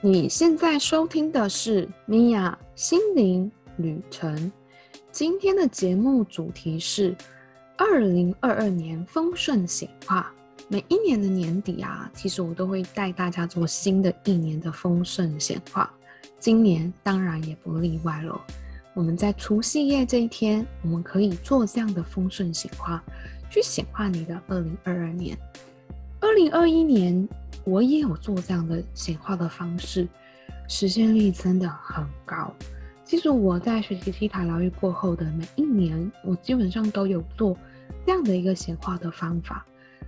你现在收听的是米娅心灵旅程。今天的节目主题是二零二二年丰盛显化。每一年的年底啊，其实我都会带大家做新的一年的丰盛显化。今年当然也不例外了。我们在除夕夜这一天，我们可以做这样的丰盛显化，去显化你的二零二二年。二零二一年，我也有做这样的显化的方式，实现率真的很高。其实我在学习西塔疗愈过后的每一年，我基本上都有做这样的一个显化的方法。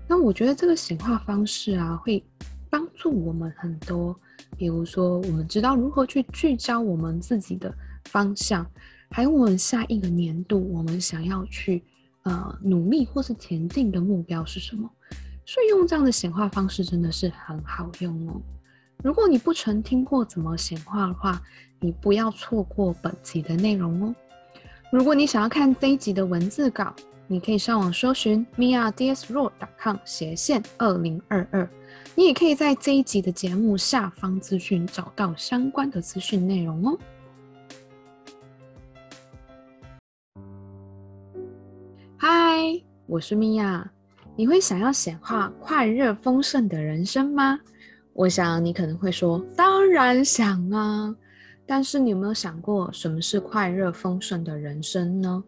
那我觉得这个显化方式啊，会帮助我们很多。比如说，我们知道如何去聚焦我们自己的方向，还有我们下一个年度我们想要去呃努力或是前进的目标是什么。所以用这样的显化方式真的是很好用哦。如果你不曾听过怎么显化的话，你不要错过本集的内容哦。如果你想要看这一集的文字稿，你可以上网搜寻 miadsro.com 斜线二零二二，你也可以在这一集的节目下方资讯找到相关的资讯内容哦。嗨，我是米娅，你会想要显化快乐丰盛的人生吗？我想你可能会说，当然想啊。但是你有没有想过，什么是快乐丰盛的人生呢？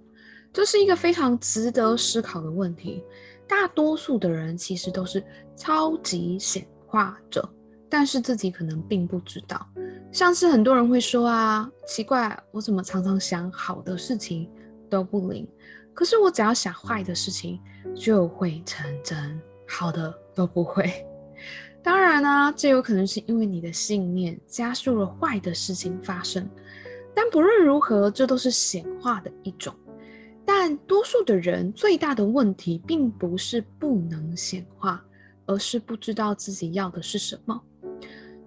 这是一个非常值得思考的问题。大多数的人其实都是超级显化者，但是自己可能并不知道。像是很多人会说啊，奇怪，我怎么常常想好的事情都不灵，可是我只要想坏的事情就会成真，好的都不会。当然呢，这有可能是因为你的信念加速了坏的事情发生。但不论如何，这都是显化的一种。但多数的人最大的问题，并不是不能显化，而是不知道自己要的是什么。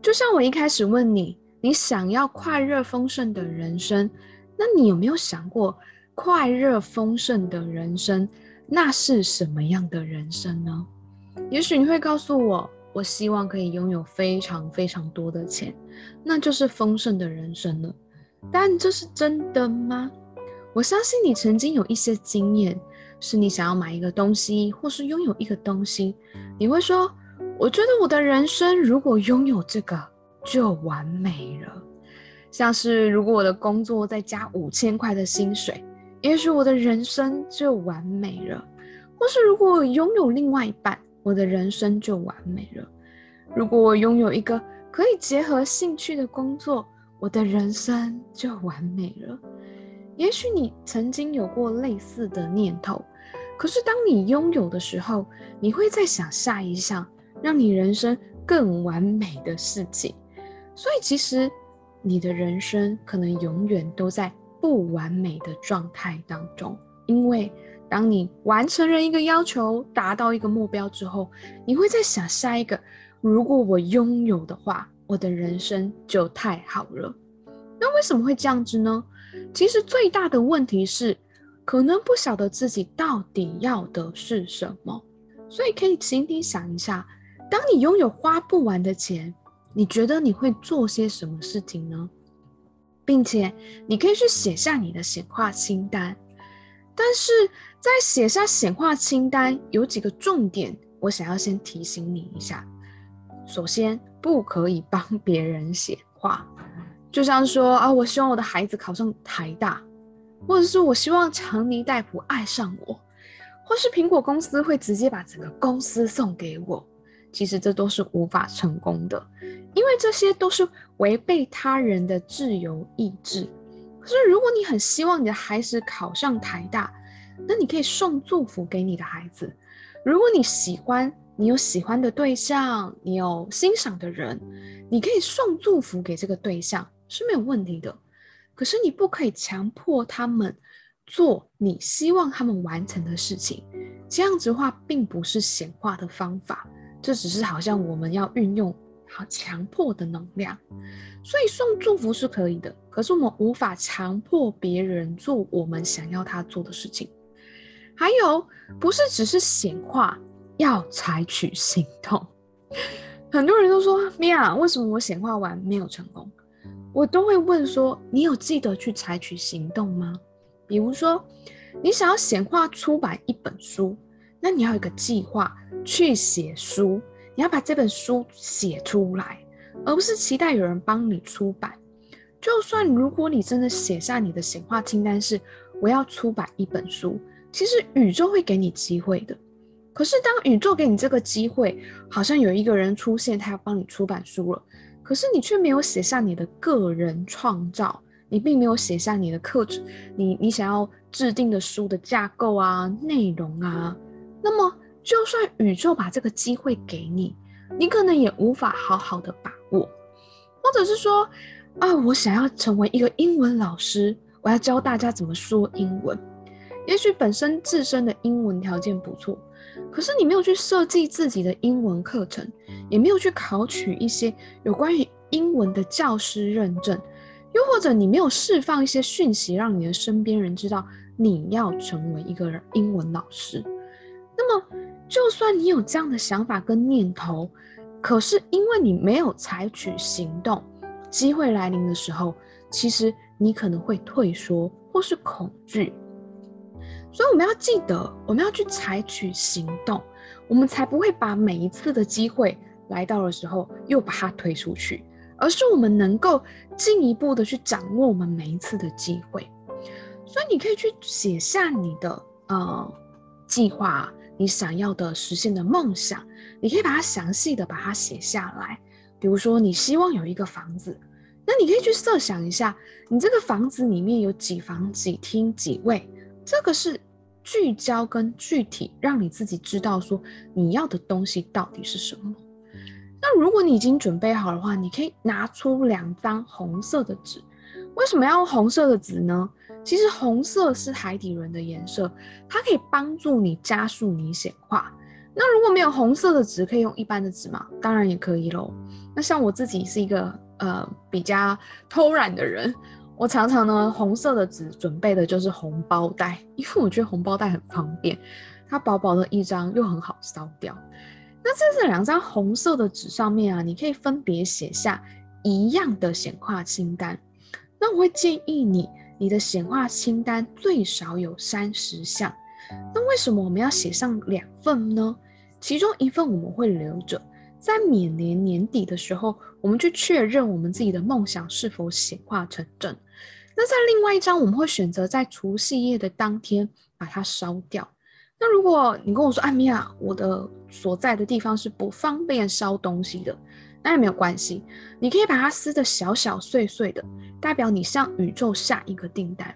就像我一开始问你，你想要快乐丰盛的人生，那你有没有想过，快乐丰盛的人生，那是什么样的人生呢？也许你会告诉我，我希望可以拥有非常非常多的钱，那就是丰盛的人生了。但这是真的吗？我相信你曾经有一些经验，是你想要买一个东西，或是拥有一个东西，你会说：“我觉得我的人生如果拥有这个就完美了。”像是如果我的工作再加五千块的薪水，也许我的人生就完美了；或是如果我拥有另外一半，我的人生就完美了；如果我拥有一个可以结合兴趣的工作，我的人生就完美了。也许你曾经有过类似的念头，可是当你拥有的时候，你会在想下一项让你人生更完美的事情。所以，其实你的人生可能永远都在不完美的状态当中。因为当你完成了一个要求，达到一个目标之后，你会在想下一个，如果我拥有的话，我的人生就太好了。那为什么会这样子呢？其实最大的问题是，可能不晓得自己到底要的是什么。所以可以请你想一下，当你拥有花不完的钱，你觉得你会做些什么事情呢？并且你可以去写下你的显化清单。但是在写下显化清单有几个重点，我想要先提醒你一下。首先，不可以帮别人显化。就像说啊，我希望我的孩子考上台大，或者是我希望强尼戴普爱上我，或是苹果公司会直接把整个公司送给我。其实这都是无法成功的，因为这些都是违背他人的自由意志。可是如果你很希望你的孩子考上台大，那你可以送祝福给你的孩子。如果你喜欢，你有喜欢的对象，你有欣赏的人，你可以送祝福给这个对象。是没有问题的，可是你不可以强迫他们做你希望他们完成的事情。这样子的话，并不是显化的方法，这只是好像我们要运用好强迫的能量。所以送祝福是可以的，可是我们无法强迫别人做我们想要他做的事情。还有，不是只是显化，要采取行动。很多人都说米娅，为什么我显化完没有成功？我都会问说，你有记得去采取行动吗？比如说，你想要显化出版一本书，那你要有一个计划去写书，你要把这本书写出来，而不是期待有人帮你出版。就算如果你真的写下你的显化清单是我要出版一本书，其实宇宙会给你机会的。可是当宇宙给你这个机会，好像有一个人出现，他要帮你出版书了，可是你却没有写下你的个人创造，你并没有写下你的课程，你你想要制定的书的架构啊、内容啊，那么就算宇宙把这个机会给你，你可能也无法好好的把握，或者是说。啊，我想要成为一个英文老师，我要教大家怎么说英文。也许本身自身的英文条件不错，可是你没有去设计自己的英文课程，也没有去考取一些有关于英文的教师认证，又或者你没有释放一些讯息，让你的身边人知道你要成为一个英文老师。那么，就算你有这样的想法跟念头，可是因为你没有采取行动。机会来临的时候，其实你可能会退缩或是恐惧，所以我们要记得，我们要去采取行动，我们才不会把每一次的机会来到的时候又把它推出去，而是我们能够进一步的去掌握我们每一次的机会。所以你可以去写下你的呃计划，你想要的实现的梦想，你可以把它详细的把它写下来。比如说，你希望有一个房子，那你可以去设想一下，你这个房子里面有几房几厅几卫，这个是聚焦跟具体，让你自己知道说你要的东西到底是什么。那如果你已经准备好的话，你可以拿出两张红色的纸。为什么要用红色的纸呢？其实红色是海底轮的颜色，它可以帮助你加速你显化。那如果没有红色的纸，可以用一般的纸吗？当然也可以喽。那像我自己是一个呃比较偷懒的人，我常常呢红色的纸准备的就是红包袋，因为我觉得红包袋很方便，它薄薄的一张又很好烧掉。那在这两张红色的纸上面啊，你可以分别写下一样的显化清单。那我会建议你，你的显化清单最少有三十项。那为什么我们要写上两份呢？其中一份我们会留着，在每年年底的时候，我们去确认我们自己的梦想是否显化成真。那在另外一张，我们会选择在除夕夜的当天把它烧掉。那如果你跟我说，艾米娅，我的所在的地方是不方便烧东西的，那也没有关系，你可以把它撕得小小碎碎的，代表你向宇宙下一个订单，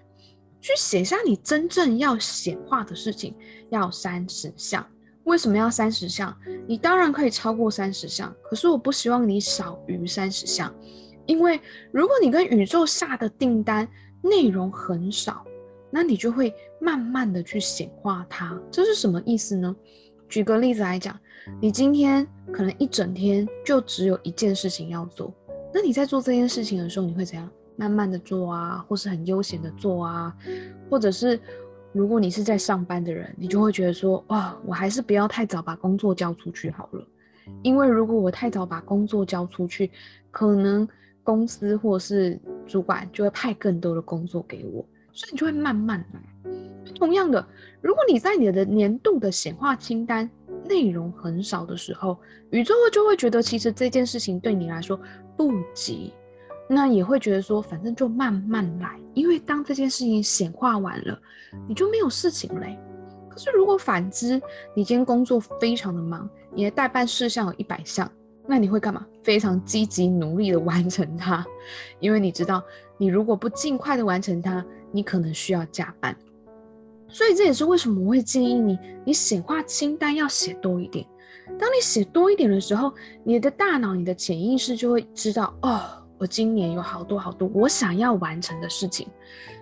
去写下你真正要显化的事情，要三十项。为什么要三十项？你当然可以超过三十项，可是我不希望你少于三十项，因为如果你跟宇宙下的订单内容很少，那你就会慢慢的去显化它。这是什么意思呢？举个例子来讲，你今天可能一整天就只有一件事情要做，那你在做这件事情的时候，你会怎样？慢慢的做啊，或是很悠闲的做啊，或者是。如果你是在上班的人，你就会觉得说，哇，我还是不要太早把工作交出去好了，因为如果我太早把工作交出去，可能公司或是主管就会派更多的工作给我，所以你就会慢慢来。同样的，如果你在你的年度的显化清单内容很少的时候，宇宙就会觉得其实这件事情对你来说不急。那也会觉得说，反正就慢慢来，因为当这件事情显化完了，你就没有事情嘞。可是如果反之，你今天工作非常的忙，你的代办事项有一百项，那你会干嘛？非常积极努力的完成它，因为你知道，你如果不尽快的完成它，你可能需要加班。所以这也是为什么我会建议你，你显化清单要写多一点。当你写多一点的时候，你的大脑、你的潜意识就会知道哦。我今年有好多好多我想要完成的事情，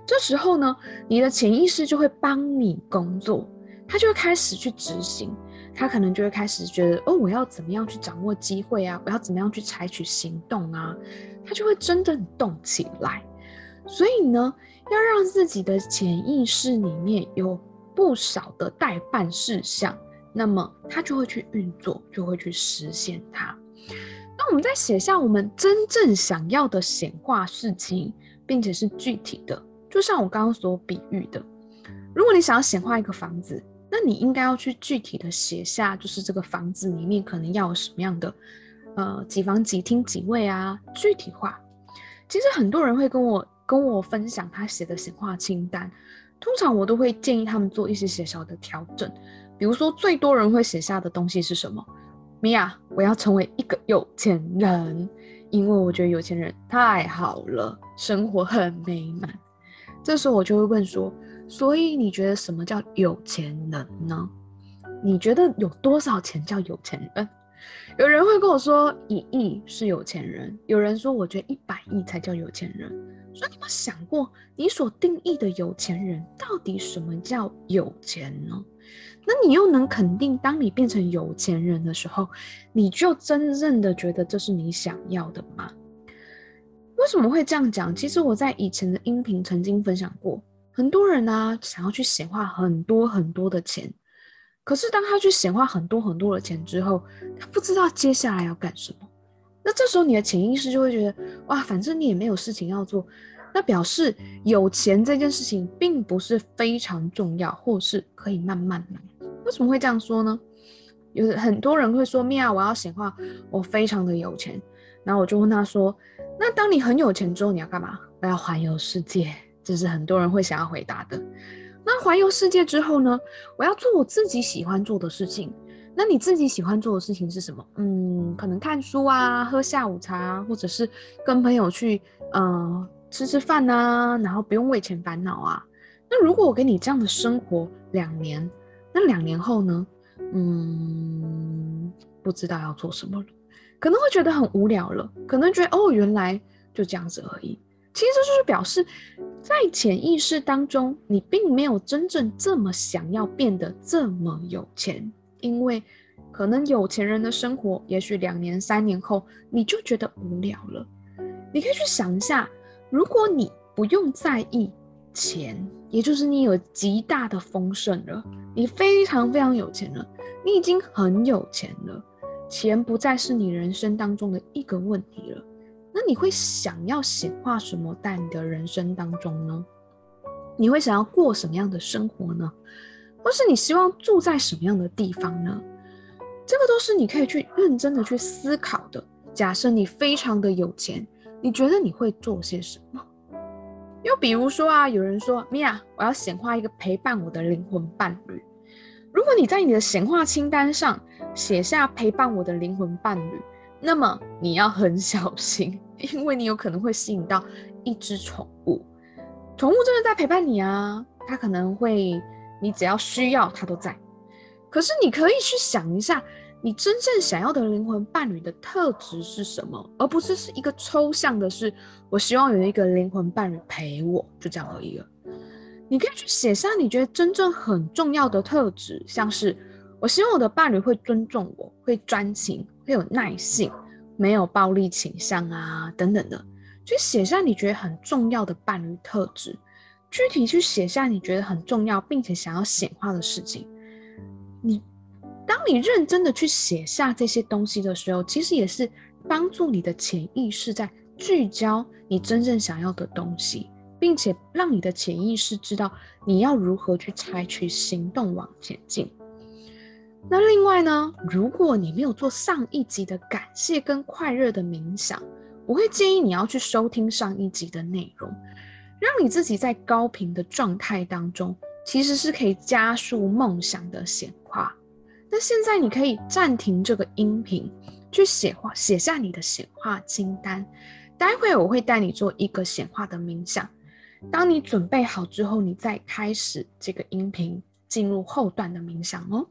这时候呢，你的潜意识就会帮你工作，他就会开始去执行，他可能就会开始觉得，哦，我要怎么样去掌握机会啊？我要怎么样去采取行动啊？他就会真的动起来。所以呢，要让自己的潜意识里面有不少的代办事项，那么他就会去运作，就会去实现它。那我们在写下我们真正想要的显化事情，并且是具体的，就像我刚刚所比喻的，如果你想要显化一个房子，那你应该要去具体的写下，就是这个房子里面可能要有什么样的，呃，几房几厅几卫啊，具体化。其实很多人会跟我跟我分享他写的显化清单，通常我都会建议他们做一些小小的调整，比如说最多人会写下的东西是什么？米娅，我要成为一个有钱人，因为我觉得有钱人太好了，生活很美满。这时候我就会问说，所以你觉得什么叫有钱人呢？你觉得有多少钱叫有钱人？有人会跟我说一亿是有钱人，有人说我觉得一百亿才叫有钱人。所以你有没有想过，你所定义的有钱人到底什么叫有钱呢？那你又能肯定，当你变成有钱人的时候，你就真正的觉得这是你想要的吗？为什么会这样讲？其实我在以前的音频曾经分享过，很多人呢想要去显化很多很多的钱，可是当他去显化很多很多的钱之后，他不知道接下来要干什么。那这时候你的潜意识就会觉得，哇，反正你也没有事情要做，那表示有钱这件事情并不是非常重要，或是可以慢慢来。为什么会这样说呢？有很多人会说：“米娅，我要显化，我非常的有钱。”然后我就问他说：“那当你很有钱之后，你要干嘛？”我要环游世界，这是很多人会想要回答的。那环游世界之后呢？我要做我自己喜欢做的事情。那你自己喜欢做的事情是什么？嗯，可能看书啊，喝下午茶，或者是跟朋友去呃吃吃饭啊，然后不用为钱烦恼啊。那如果我给你这样的生活两年？那两年后呢？嗯，不知道要做什么了，可能会觉得很无聊了，可能觉得哦，原来就这样子而已。其实就是表示，在潜意识当中，你并没有真正这么想要变得这么有钱，因为可能有钱人的生活，也许两年、三年后你就觉得无聊了。你可以去想一下，如果你不用在意。钱，也就是你有极大的丰盛了，你非常非常有钱了，你已经很有钱了，钱不再是你人生当中的一个问题了。你会想要显化什么在你的人生当中呢？你会想要过什么样的生活呢？或是你希望住在什么样的地方呢？这个都是你可以去认真的去思考的。假设你非常的有钱，你觉得你会做些什么？又比如说啊，有人说米娅，我要显化一个陪伴我的灵魂伴侣。如果你在你的显化清单上写下陪伴我的灵魂伴侣，那么你要很小心，因为你有可能会吸引到一只宠物。宠物真的在陪伴你啊，它可能会，你只要需要它都在。可是你可以去想一下。你真正想要的灵魂伴侣的特质是什么？而不是是一个抽象的，是我希望有一个灵魂伴侣陪我，就这样而已了。你可以去写下你觉得真正很重要的特质，像是我希望我的伴侣会尊重我，会专情，会有耐性，没有暴力倾向啊，等等的。去写下你觉得很重要的伴侣特质，具体去写下你觉得很重要并且想要显化的事情，你。当你认真的去写下这些东西的时候，其实也是帮助你的潜意识在聚焦你真正想要的东西，并且让你的潜意识知道你要如何去采取行动往前进。那另外呢，如果你没有做上一集的感谢跟快乐的冥想，我会建议你要去收听上一集的内容，让你自己在高频的状态当中，其实是可以加速梦想的显化。那现在你可以暂停这个音频，去写化写下你的显化清单。待会我会带你做一个显化的冥想。当你准备好之后，你再开始这个音频，进入后段的冥想哦。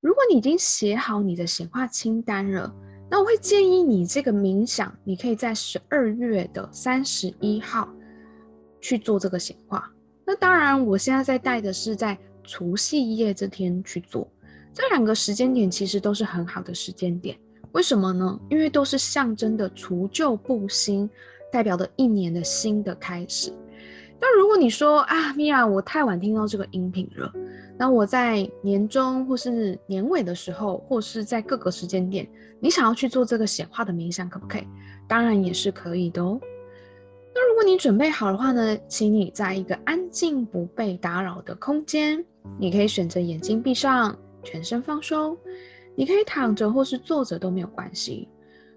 如果你已经写好你的显化清单了，那我会建议你这个冥想，你可以在十二月的三十一号去做这个显化。那当然，我现在在带的是在除夕夜这天去做。这两个时间点其实都是很好的时间点，为什么呢？因为都是象征的除旧布新，代表的一年的新的开始。但如果你说啊，米娅，我太晚听到这个音频了，那我在年终或是年尾的时候，或是在各个时间点，你想要去做这个显化的冥想，可不可以？当然也是可以的哦。那如果你准备好的话呢，请你在一个安静不被打扰的空间，你可以选择眼睛闭上，全身放松。你可以躺着或是坐着都没有关系。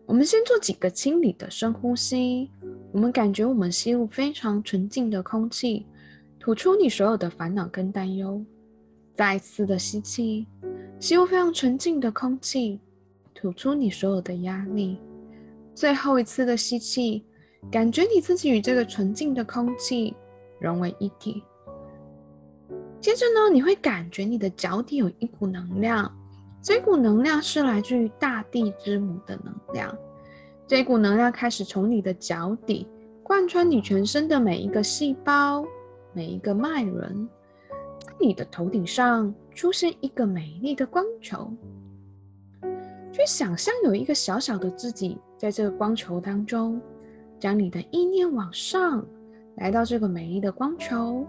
我们先做几个清理的深呼吸，我们感觉我们吸入非常纯净的空气，吐出你所有的烦恼跟担忧。再次的吸气，吸入非常纯净的空气，吐出你所有的压力。最后一次的吸气，感觉你自己与这个纯净的空气融为一体。接着呢，你会感觉你的脚底有一股能量，这股能量是来自于大地之母的能量。这股能量开始从你的脚底贯穿你全身的每一个细胞、每一个脉轮。你的头顶上出现一个美丽的光球，去想象有一个小小的自己在这个光球当中，将你的意念往上，来到这个美丽的光球。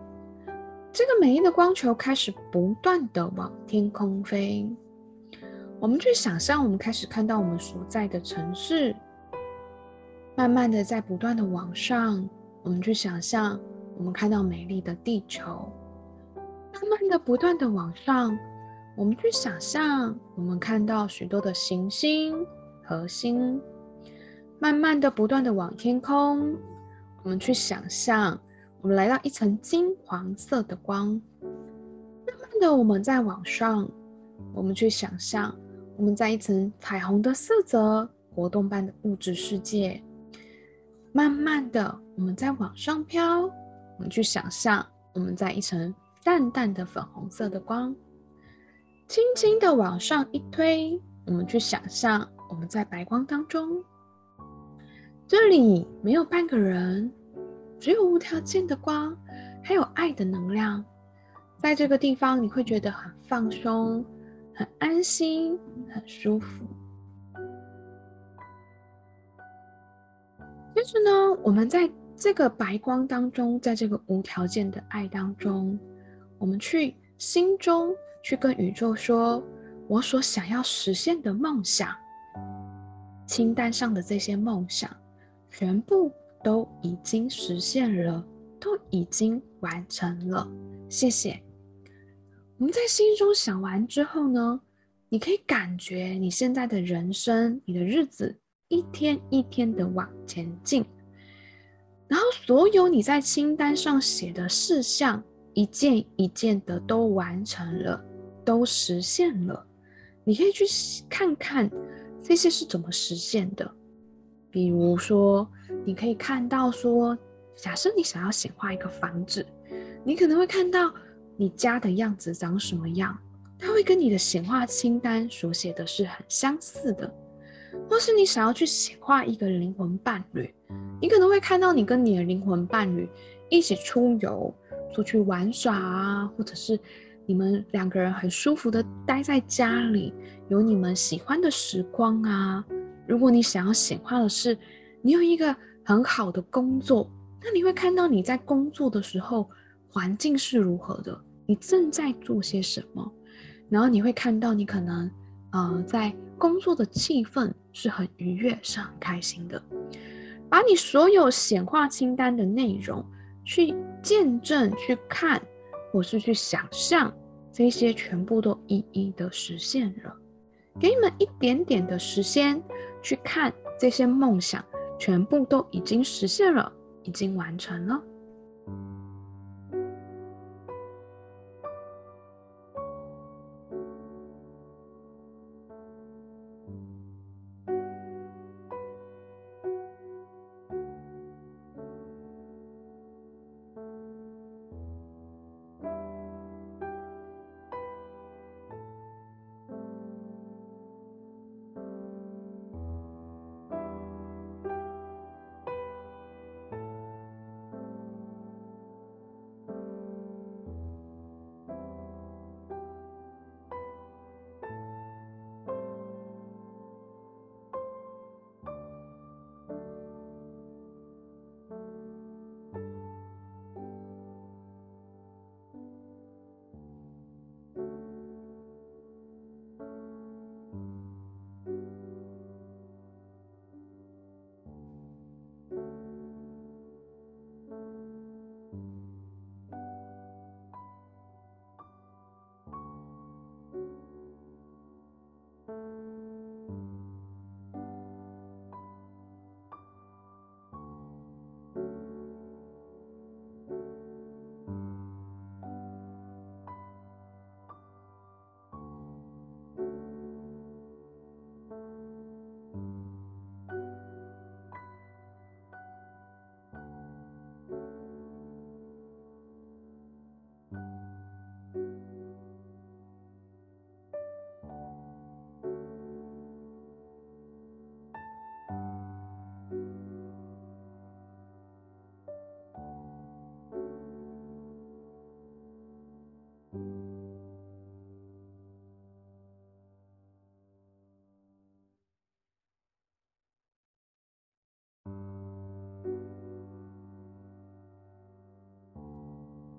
这个美丽的光球开始不断的往天空飞。我们去想象，我们开始看到我们所在的城市，慢慢的在不断的往上。我们去想象，我们看到美丽的地球。慢慢的、不断的往上，我们去想象，我们看到许多的行星、核心，慢慢的、不断的往天空，我们去想象，我们来到一层金黄色的光。慢慢的，我们在往上，我们去想象，我们在一层彩虹的色泽、活动般的物质世界。慢慢的，我们在往上飘，我们去想象，我们在一层。淡淡的粉红色的光，轻轻的往上一推，我们去想象我们在白光当中。这里没有半个人，只有无条件的光，还有爱的能量。在这个地方，你会觉得很放松、很安心、很舒服。接着呢，我们在这个白光当中，在这个无条件的爱当中。我们去心中去跟宇宙说，我所想要实现的梦想，清单上的这些梦想，全部都已经实现了，都已经完成了。谢谢。我们在心中想完之后呢，你可以感觉你现在的人生，你的日子一天一天的往前进，然后所有你在清单上写的事项。一件一件的都完成了，都实现了。你可以去看看这些是怎么实现的。比如说，你可以看到说，假设你想要显化一个房子，你可能会看到你家的样子长什么样，它会跟你的显化清单所写的是很相似的。或是你想要去显化一个灵魂伴侣，你可能会看到你跟你的灵魂伴侣一起出游。出去玩耍啊，或者是你们两个人很舒服的待在家里，有你们喜欢的时光啊。如果你想要显化的是你有一个很好的工作，那你会看到你在工作的时候环境是如何的，你正在做些什么，然后你会看到你可能呃在工作的气氛是很愉悦，是很开心的。把你所有显化清单的内容。去见证、去看，或是去想象，这些全部都一一的实现了。给你们一点点的时间，去看这些梦想，全部都已经实现了，已经完成了。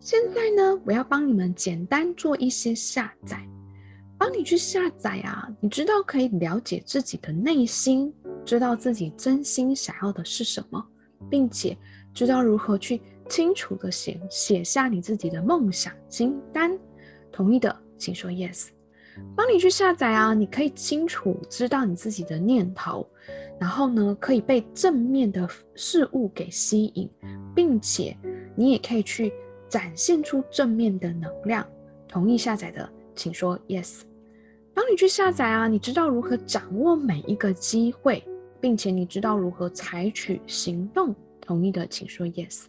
现在呢，我要帮你们简单做一些下载，帮你去下载啊。你知道可以了解自己的内心，知道自己真心想要的是什么，并且知道如何去清楚的写写下你自己的梦想清单。同意的，请说 yes。帮你去下载啊，你可以清楚知道你自己的念头，然后呢，可以被正面的事物给吸引，并且你也可以去展现出正面的能量。同意下载的，请说 yes。帮你去下载啊，你知道如何掌握每一个机会，并且你知道如何采取行动。同意的，请说 yes。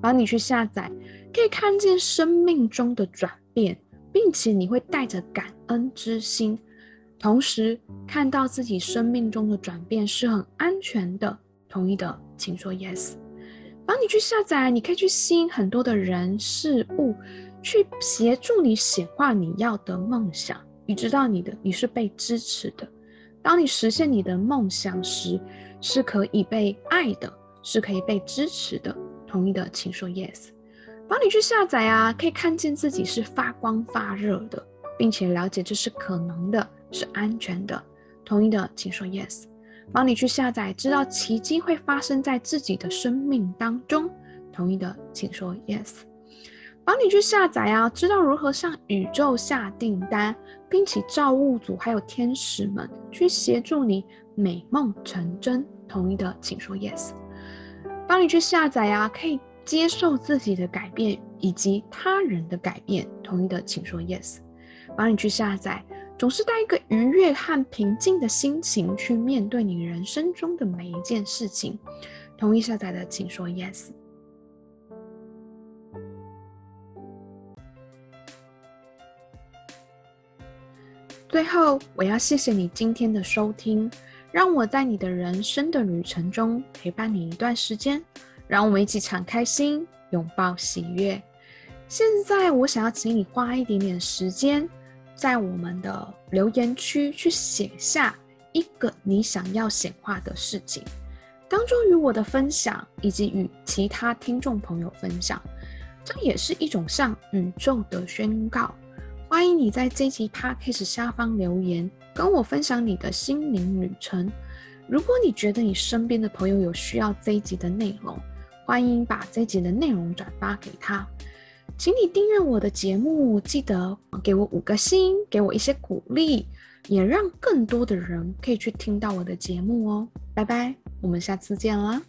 帮你去下载，可以看见生命中的转变。并且你会带着感恩之心，同时看到自己生命中的转变是很安全的。同意的，请说 yes。帮你去下载，你可以去吸引很多的人事物，去协助你显化你要的梦想。你知道你的你是被支持的。当你实现你的梦想时，是可以被爱的，是可以被支持的。同意的，请说 yes。帮你去下载啊，可以看见自己是发光发热的，并且了解这是可能的，是安全的。同意的，请说 yes。帮你去下载，知道奇迹会发生在自己的生命当中。同意的，请说 yes。帮你去下载啊，知道如何向宇宙下订单，并且造物主还有天使们去协助你美梦成真。同意的，请说 yes。帮你去下载啊，可以。接受自己的改变以及他人的改变，同意的请说 yes。帮你去下载，总是带一个愉悦和平静的心情去面对你人生中的每一件事情。同意下载的请说 yes。最后，我要谢谢你今天的收听，让我在你的人生的旅程中陪伴你一段时间。让我们一起敞开心，拥抱喜悦。现在，我想要请你花一点点时间，在我们的留言区去写下一个你想要显化的事情，当中与我的分享，以及与其他听众朋友分享，这也是一种向宇宙的宣告。欢迎你在这集 podcast 下方留言，跟我分享你的心灵旅程。如果你觉得你身边的朋友有需要这一集的内容，欢迎把这集的内容转发给他，请你订阅我的节目，记得给我五个星，给我一些鼓励，也让更多的人可以去听到我的节目哦。拜拜，我们下次见啦。